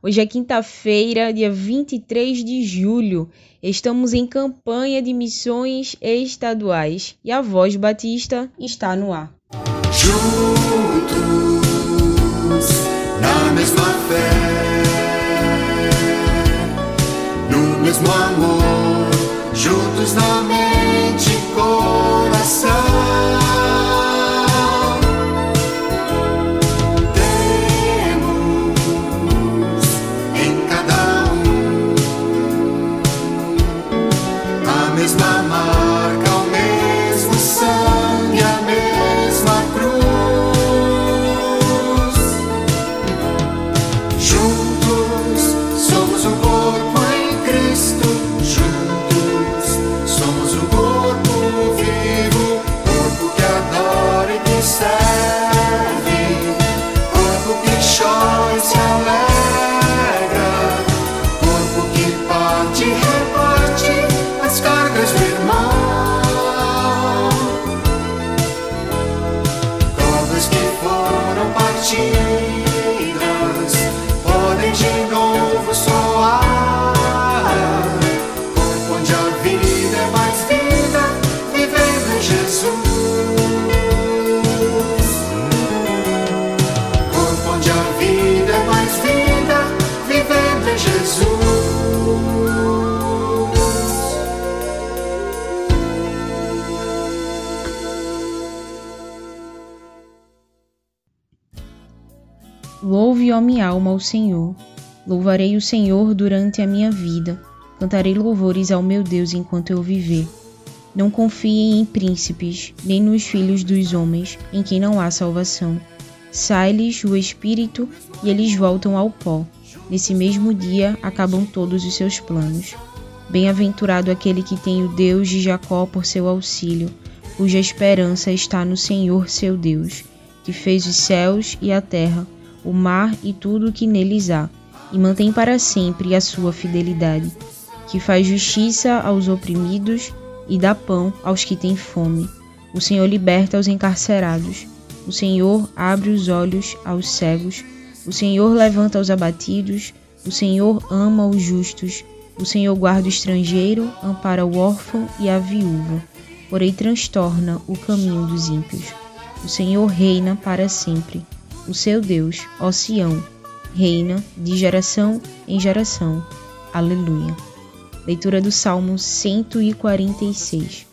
Hoje é quinta-feira, dia 23 de julho. Estamos em campanha de missões estaduais e a Voz Batista está no ar. Juntos, na mesma fé, no mesmo amor, juntos na mente e coração. Ó minha alma, ao Senhor. Louvarei o Senhor durante a minha vida. Cantarei louvores ao meu Deus enquanto eu viver. Não confiem em príncipes, nem nos filhos dos homens, em quem não há salvação. Sai-lhes o espírito e eles voltam ao pó. Nesse mesmo dia acabam todos os seus planos. Bem-aventurado aquele que tem o Deus de Jacó por seu auxílio, cuja esperança está no Senhor seu Deus, que fez os céus e a terra o mar e tudo o que neles há, e mantém para sempre a sua fidelidade, que faz justiça aos oprimidos e dá pão aos que têm fome. O Senhor liberta os encarcerados. O Senhor abre os olhos aos cegos. O Senhor levanta os abatidos. O Senhor ama os justos. O Senhor guarda o estrangeiro, ampara o órfão e a viúva, porém transtorna o caminho dos ímpios. O Senhor reina para sempre o seu Deus, ó Sião, reina de geração em geração. Aleluia. Leitura do Salmo 146.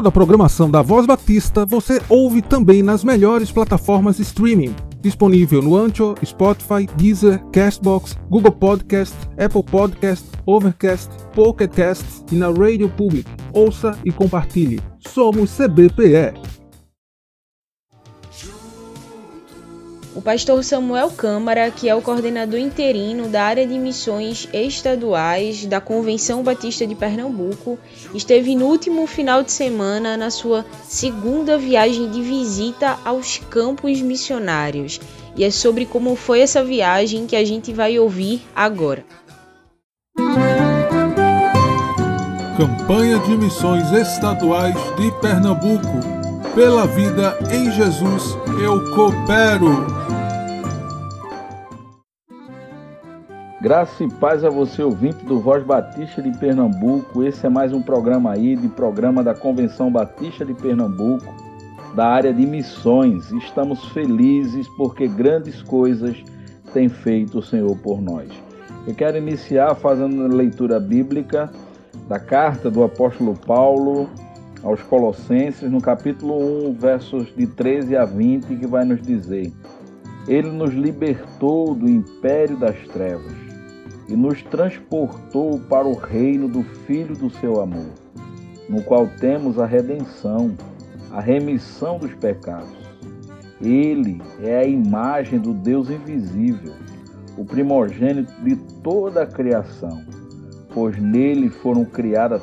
Toda a programação da Voz Batista você ouve também nas melhores plataformas streaming. Disponível no Ancho, Spotify, Deezer, Castbox, Google Podcast, Apple Podcast, Overcast, Pocket Cast e na Radio Public. Ouça e compartilhe. Somos CBPE. O pastor Samuel Câmara, que é o coordenador interino da área de missões estaduais da Convenção Batista de Pernambuco, esteve no último final de semana na sua segunda viagem de visita aos campos missionários. E é sobre como foi essa viagem que a gente vai ouvir agora. Campanha de Missões Estaduais de Pernambuco. Pela vida em Jesus, eu coopero. Graça e paz a você, ouvinte do Voz Batista de Pernambuco. Esse é mais um programa aí, de programa da Convenção Batista de Pernambuco, da área de missões. Estamos felizes porque grandes coisas tem feito o Senhor por nós. Eu quero iniciar fazendo a leitura bíblica da carta do apóstolo Paulo aos Colossenses, no capítulo 1, versos de 13 a 20, que vai nos dizer: Ele nos libertou do império das trevas e nos transportou para o reino do Filho do seu amor, no qual temos a redenção, a remissão dos pecados. Ele é a imagem do Deus invisível, o primogênito de toda a criação, pois nele foram criadas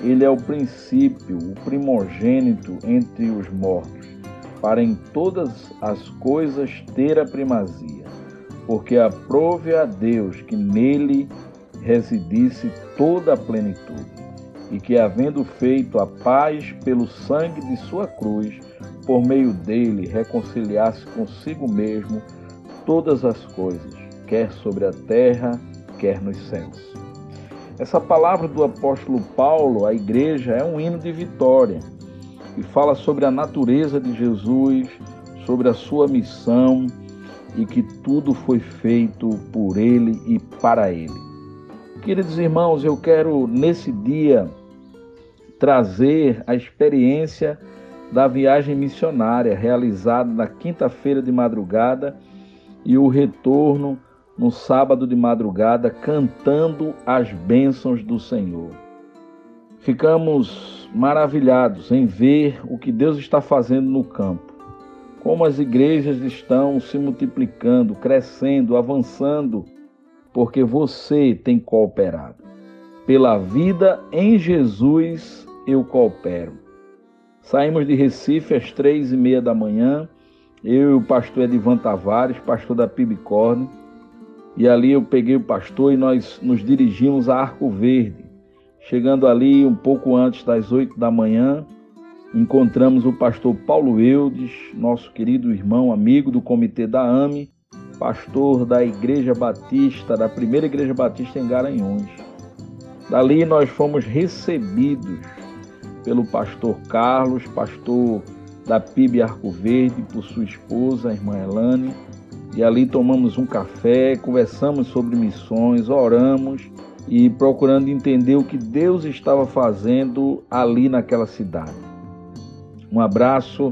Ele é o princípio, o primogênito entre os mortos, para em todas as coisas ter a primazia porque aprove a Deus que nele residisse toda a plenitude, e que, havendo feito a paz pelo sangue de sua cruz, por meio dele reconciliasse consigo mesmo todas as coisas, quer sobre a terra, quer nos céus. Essa palavra do apóstolo Paulo à igreja é um hino de vitória e fala sobre a natureza de Jesus, sobre a sua missão e que tudo foi feito por Ele e para Ele. Queridos irmãos, eu quero nesse dia trazer a experiência da viagem missionária realizada na quinta-feira de madrugada e o retorno no sábado de madrugada cantando as bênçãos do Senhor. Ficamos maravilhados em ver o que Deus está fazendo no campo como as igrejas estão se multiplicando, crescendo, avançando, porque você tem cooperado. Pela vida em Jesus eu coopero. Saímos de Recife às três e meia da manhã, eu e o pastor Edivan Tavares, pastor da Pibicórnio, e ali eu peguei o pastor e nós nos dirigimos a Arco Verde. Chegando ali um pouco antes das oito da manhã, encontramos o pastor Paulo Eudes, nosso querido irmão, amigo do comitê da AME, pastor da Igreja Batista, da primeira Igreja Batista em Garanhuns. Dali nós fomos recebidos pelo pastor Carlos, pastor da PIB Arco Verde, por sua esposa, a irmã Elane, e ali tomamos um café, conversamos sobre missões, oramos e procurando entender o que Deus estava fazendo ali naquela cidade. Um abraço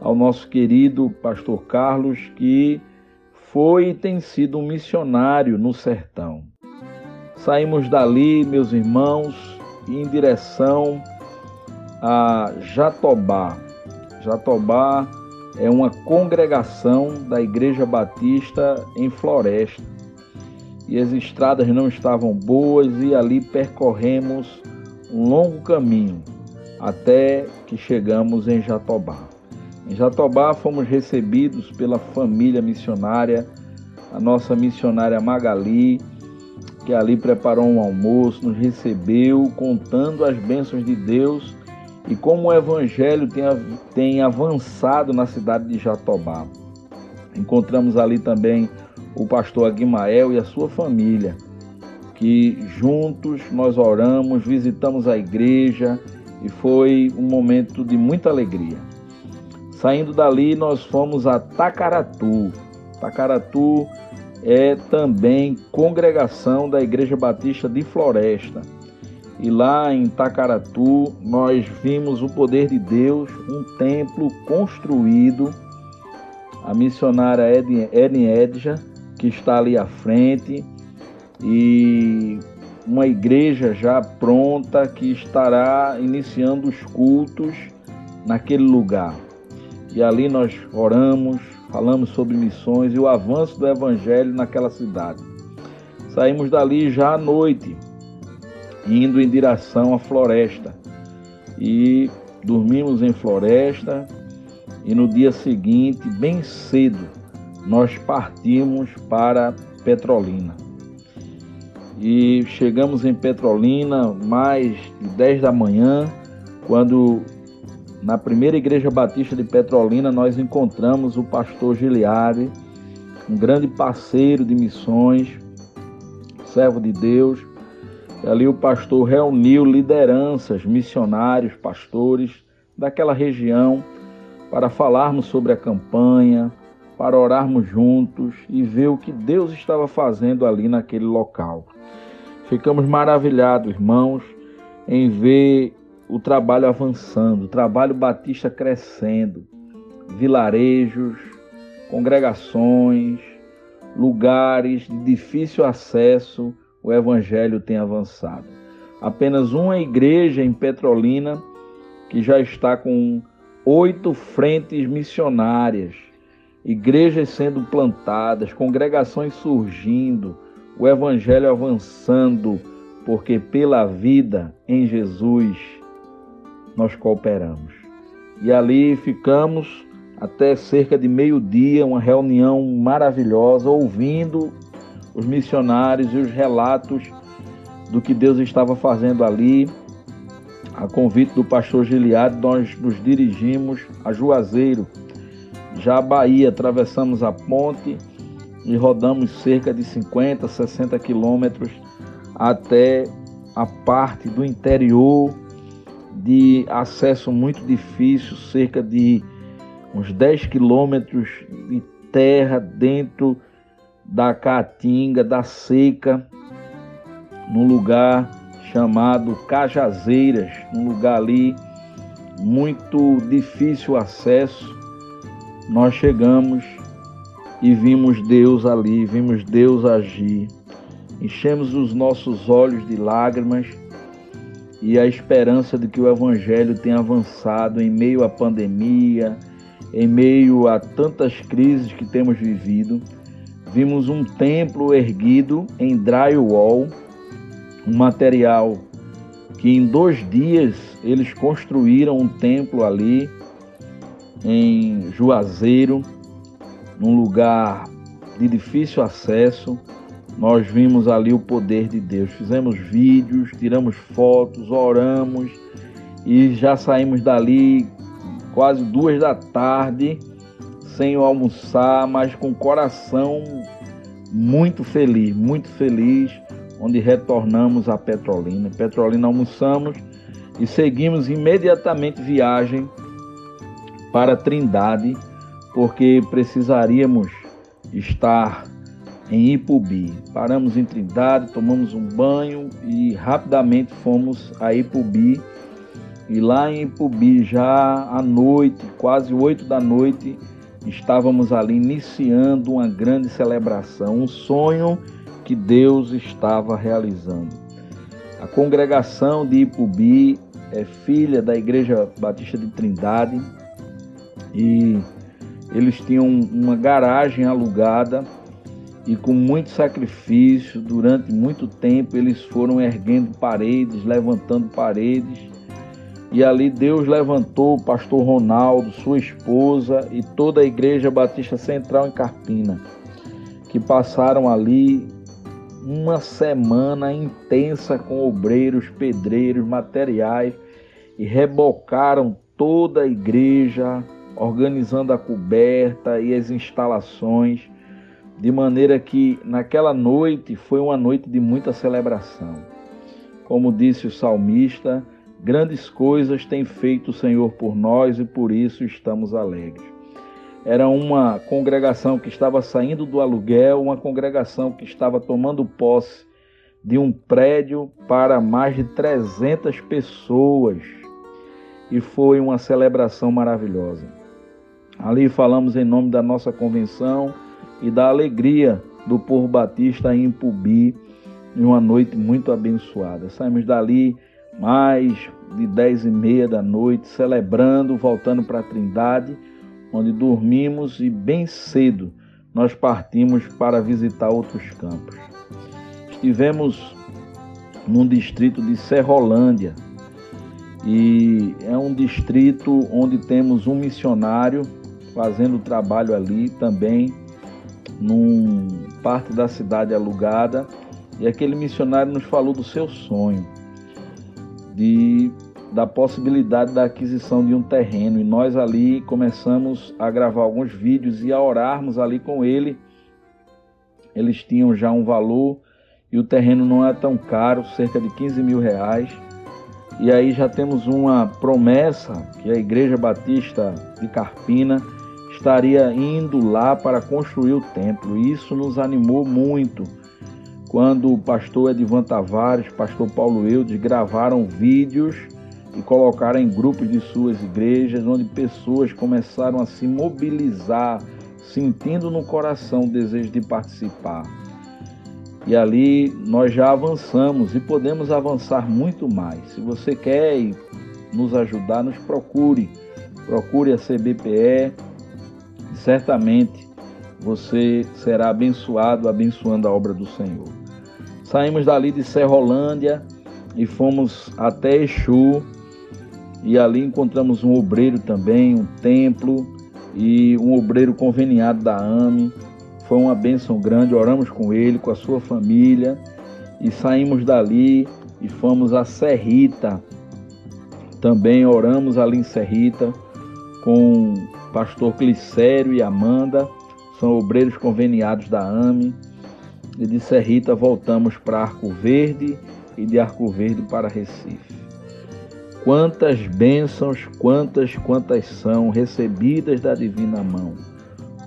ao nosso querido pastor Carlos, que foi e tem sido um missionário no sertão. Saímos dali, meus irmãos, em direção a Jatobá. Jatobá é uma congregação da Igreja Batista em Floresta. E as estradas não estavam boas e ali percorremos um longo caminho até que chegamos em Jatobá. Em Jatobá fomos recebidos pela família missionária, a nossa missionária Magali, que ali preparou um almoço, nos recebeu contando as bênçãos de Deus e como o evangelho tem, tem avançado na cidade de Jatobá. Encontramos ali também o pastor Aguimael e a sua família, que juntos nós oramos, visitamos a igreja e foi um momento de muita alegria. Saindo dali, nós fomos a Tacaratu. Tacaratu é também congregação da Igreja Batista de Floresta. E lá em Tacaratu nós vimos o poder de Deus, um templo construído. A missionária Eden Edja, que está ali à frente, e uma igreja já pronta que estará iniciando os cultos naquele lugar. E ali nós oramos, falamos sobre missões e o avanço do evangelho naquela cidade. Saímos dali já à noite, indo em direção à floresta. E dormimos em floresta e no dia seguinte, bem cedo, nós partimos para Petrolina. E chegamos em Petrolina mais de 10 da manhã, quando na primeira igreja batista de Petrolina nós encontramos o pastor Giliade, um grande parceiro de missões, servo de Deus. Ali o pastor reuniu lideranças, missionários, pastores daquela região para falarmos sobre a campanha, para orarmos juntos e ver o que Deus estava fazendo ali naquele local. Ficamos maravilhados, irmãos, em ver o trabalho avançando, o trabalho batista crescendo, vilarejos, congregações, lugares de difícil acesso, o evangelho tem avançado. Apenas uma igreja em Petrolina que já está com oito frentes missionárias, igrejas sendo plantadas, congregações surgindo, o evangelho avançando, porque pela vida em Jesus nós cooperamos. E ali ficamos até cerca de meio-dia, uma reunião maravilhosa, ouvindo os missionários e os relatos do que Deus estava fazendo ali. A convite do pastor Giliade, nós nos dirigimos a Juazeiro, já a Bahia, atravessamos a ponte e rodamos cerca de 50, 60 quilômetros até a parte do interior de acesso muito difícil, cerca de uns 10 quilômetros de terra dentro da Caatinga, da seca, num lugar chamado Cajazeiras, num lugar ali muito difícil acesso. Nós chegamos e vimos Deus ali, vimos Deus agir. Enchemos os nossos olhos de lágrimas e a esperança de que o Evangelho tenha avançado em meio à pandemia, em meio a tantas crises que temos vivido. Vimos um templo erguido em drywall, um material que em dois dias eles construíram um templo ali em Juazeiro, num lugar de difícil acesso nós vimos ali o poder de Deus. Fizemos vídeos, tiramos fotos, oramos e já saímos dali quase duas da tarde, sem almoçar, mas com o coração muito feliz, muito feliz, onde retornamos a Petrolina. Petrolina almoçamos e seguimos imediatamente viagem para Trindade, porque precisaríamos estar em Ipubi. Paramos em Trindade, tomamos um banho e rapidamente fomos a Ipubi. E lá em Ipubi, já à noite, quase oito da noite, estávamos ali iniciando uma grande celebração, um sonho que Deus estava realizando. A congregação de Ipubi é filha da Igreja Batista de Trindade e eles tinham uma garagem alugada e com muito sacrifício, durante muito tempo, eles foram erguendo paredes, levantando paredes. E ali Deus levantou o pastor Ronaldo, sua esposa e toda a Igreja Batista Central em Carpina, que passaram ali uma semana intensa com obreiros, pedreiros, materiais e rebocaram toda a igreja, organizando a coberta e as instalações, de maneira que naquela noite foi uma noite de muita celebração. Como disse o salmista, grandes coisas tem feito o Senhor por nós e por isso estamos alegres. Era uma congregação que estava saindo do aluguel, uma congregação que estava tomando posse de um prédio para mais de 300 pessoas. E foi uma celebração maravilhosa. Ali falamos em nome da nossa convenção e da alegria do povo batista em Pubi, em uma noite muito abençoada. Saímos dali mais de dez e meia da noite, celebrando, voltando para a Trindade onde dormimos e bem cedo nós partimos para visitar outros campos. Estivemos num distrito de Serrolândia e é um distrito onde temos um missionário fazendo trabalho ali também num parte da cidade alugada e aquele missionário nos falou do seu sonho de da possibilidade da aquisição de um terreno e nós ali começamos a gravar alguns vídeos e a orarmos ali com ele. Eles tinham já um valor e o terreno não é tão caro, cerca de 15 mil reais. E aí já temos uma promessa que a Igreja Batista de Carpina estaria indo lá para construir o templo. E isso nos animou muito quando o pastor Edvan Tavares, pastor Paulo Eudes gravaram vídeos e colocaram em grupos de suas igrejas, onde pessoas começaram a se mobilizar, sentindo no coração o desejo de participar. E ali nós já avançamos e podemos avançar muito mais. Se você quer nos ajudar, nos procure. Procure a CBPE. Certamente você será abençoado, abençoando a obra do Senhor. Saímos dali de Serrolândia e fomos até Exu, e ali encontramos um obreiro também, um templo e um obreiro conveniado da AME. Foi uma bênção grande, oramos com ele, com a sua família e saímos dali e fomos a Serrita. Também oramos ali em Serrita com o pastor Glicério e Amanda, são obreiros conveniados da AME. E de Serrita voltamos para Arco Verde e de Arco Verde para Recife. Quantas bênçãos, quantas, quantas são recebidas da divina mão.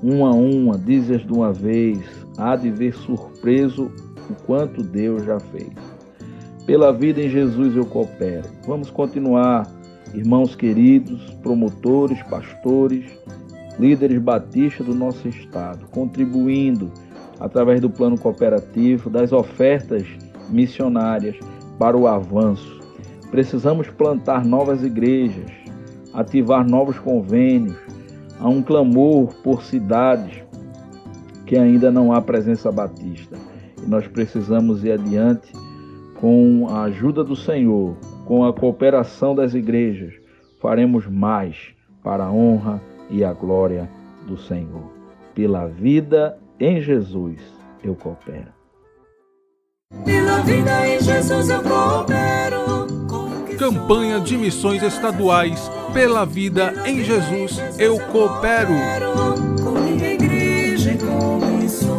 Uma a uma, dizes de uma vez, há de ver surpreso o quanto Deus já fez. Pela vida em Jesus eu coopero. Vamos continuar, irmãos queridos, promotores, pastores, líderes batistas do nosso estado, contribuindo através do plano cooperativo, das ofertas missionárias para o avanço Precisamos plantar novas igrejas, ativar novos convênios. Há um clamor por cidades que ainda não há presença batista. E nós precisamos ir adiante com a ajuda do Senhor, com a cooperação das igrejas. Faremos mais para a honra e a glória do Senhor. Pela vida em Jesus eu coopero. Pela vida em Jesus eu coopero. Campanha de Missões Estaduais Pela Vida em Jesus Eu Coopero.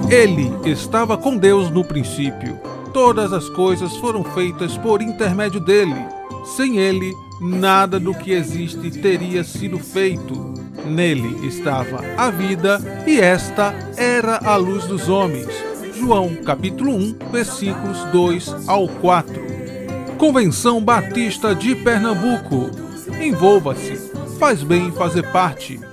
Ele estava com Deus no princípio. Todas as coisas foram feitas por intermédio dele. Sem ele, nada do que existe teria sido feito. Nele estava a vida e esta era a luz dos homens. João capítulo 1, versículos 2 ao 4. Convenção Batista de Pernambuco. Envolva-se. Faz bem fazer parte.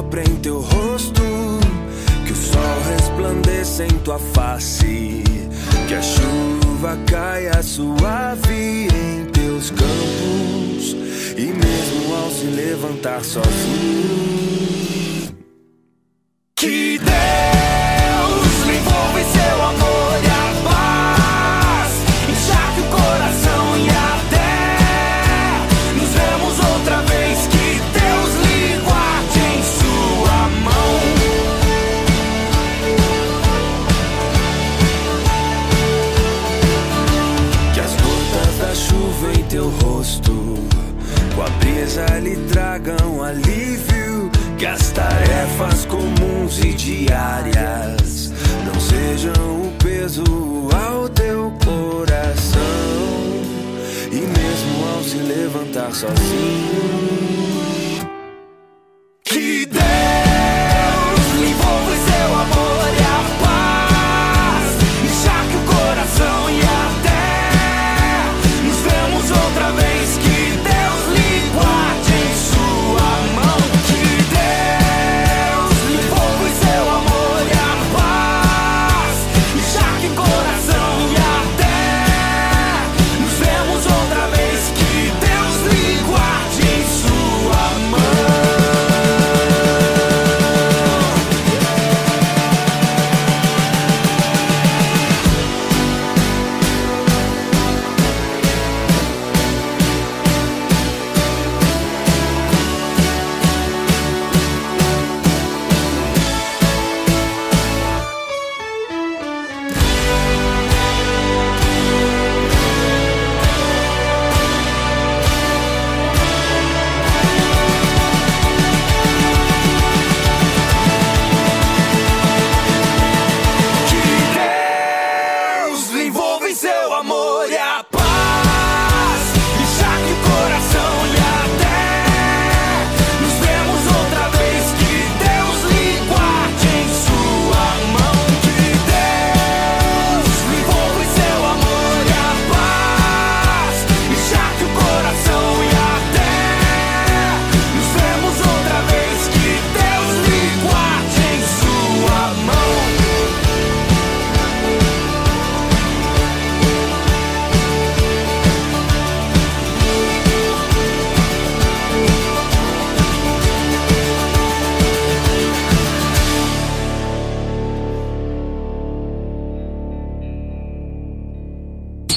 Sopre em teu rosto resplandeça em tua face, que a chuva caia suave em teus campos, e mesmo ao se levantar sozinho, que Deus tragam alívio. Que as tarefas comuns e diárias não sejam um peso ao teu coração. E mesmo ao se levantar sozinho